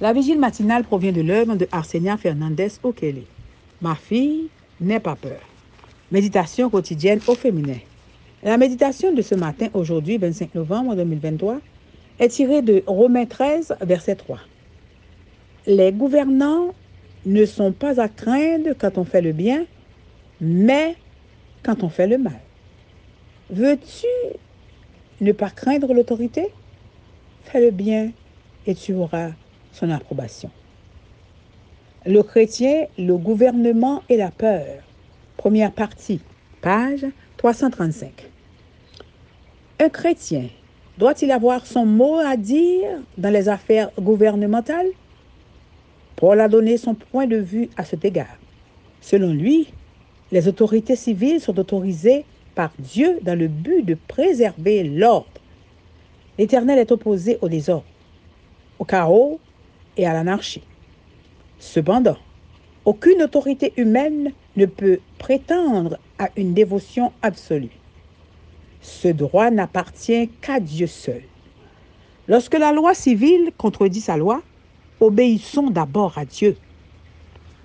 La vigile matinale provient de l'œuvre de Arsenia Fernandez Okele. Ma fille, n'aie pas peur. Méditation quotidienne au féminin. La méditation de ce matin, aujourd'hui, 25 novembre 2023, est tirée de Romains 13, verset 3. Les gouvernants ne sont pas à craindre quand on fait le bien, mais quand on fait le mal. Veux-tu ne pas craindre l'autorité? Fais le bien et tu auras son approbation. Le chrétien, le gouvernement et la peur. Première partie, page 335. Un chrétien doit-il avoir son mot à dire dans les affaires gouvernementales? Paul a donné son point de vue à cet égard. Selon lui, les autorités civiles sont autorisées par Dieu dans le but de préserver l'ordre. L'Éternel est opposé au désordre, au chaos et à l'anarchie. Cependant, aucune autorité humaine ne peut prétendre à une dévotion absolue. Ce droit n'appartient qu'à Dieu seul. Lorsque la loi civile contredit sa loi, obéissons d'abord à Dieu.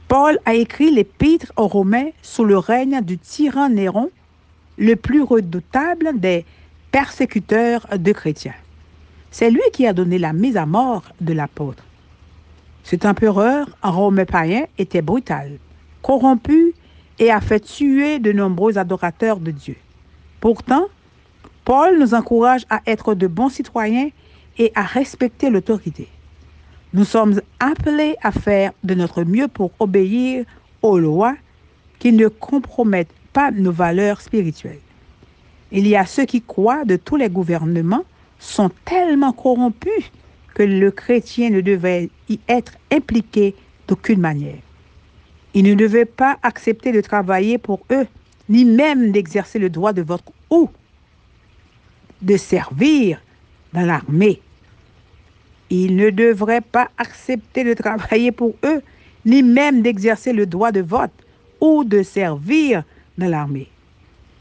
Paul a écrit l'épître aux Romains sous le règne du tyran Néron, le plus redoutable des persécuteurs de chrétiens. C'est lui qui a donné la mise à mort de l'apôtre. Cet empereur romain païen était brutal, corrompu et a fait tuer de nombreux adorateurs de Dieu. Pourtant, Paul nous encourage à être de bons citoyens et à respecter l'autorité. Nous sommes appelés à faire de notre mieux pour obéir aux lois qui ne compromettent pas nos valeurs spirituelles. Il y a ceux qui croient de tous les gouvernements sont tellement corrompus que le chrétien ne devait y être impliqué d'aucune manière. Il ne devait pas accepter de travailler pour eux, ni même d'exercer le droit de vote ou de servir dans l'armée. Il ne devrait pas accepter de travailler pour eux, ni même d'exercer le droit de vote ou de servir dans l'armée.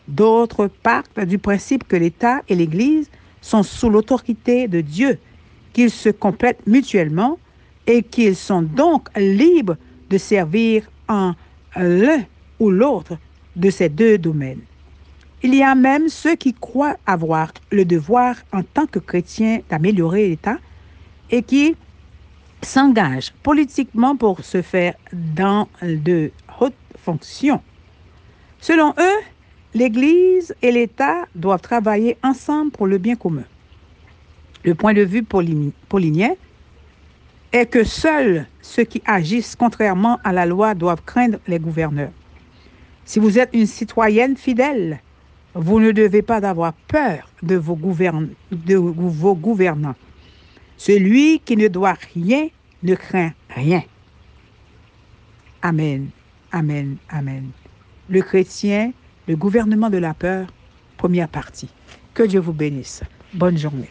D'autres partent du principe que l'État et l'Église sont sous l'autorité de Dieu qu'ils se complètent mutuellement et qu'ils sont donc libres de servir en l'un ou l'autre de ces deux domaines. Il y a même ceux qui croient avoir le devoir en tant que chrétiens d'améliorer l'État et qui s'engagent politiquement pour se faire dans de hautes fonctions. Selon eux, l'Église et l'État doivent travailler ensemble pour le bien commun. Le point de vue paulinien est que seuls ceux qui agissent contrairement à la loi doivent craindre les gouverneurs. Si vous êtes une citoyenne fidèle, vous ne devez pas avoir peur de vos, de vos gouvernants. Celui qui ne doit rien ne craint rien. Amen, amen, amen. Le chrétien, le gouvernement de la peur, première partie. Que Dieu vous bénisse. Bonne journée.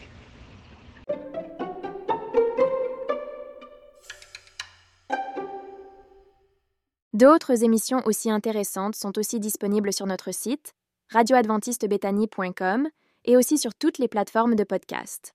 D'autres émissions aussi intéressantes sont aussi disponibles sur notre site radioadventistebethany.com et aussi sur toutes les plateformes de podcast.